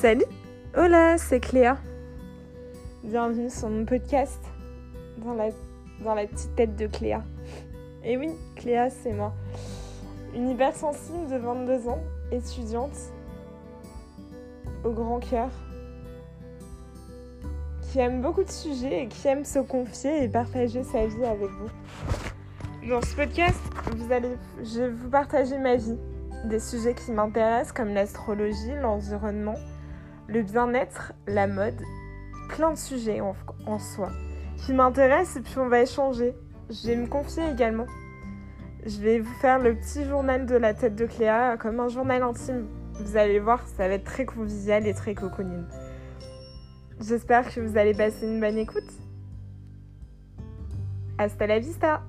Salut Hola, c'est Cléa. Bienvenue sur mon podcast dans la, dans la petite tête de Cléa. Et oui, Cléa, c'est moi. Une hypersensible de 22 ans, étudiante, au grand cœur, qui aime beaucoup de sujets et qui aime se confier et partager sa vie avec vous. Dans ce podcast, vous allez, je vais vous partager ma vie, des sujets qui m'intéressent comme l'astrologie, l'environnement, le bien-être, la mode, plein de sujets en, soi qui m'intéressent et puis on va échanger. Je vais me confier également. Je vais vous faire le petit journal de la tête de Cléa comme un journal intime. Vous allez voir, ça va être très convivial et très cocooning. J'espère que vous allez passer une bonne écoute. Hasta la vista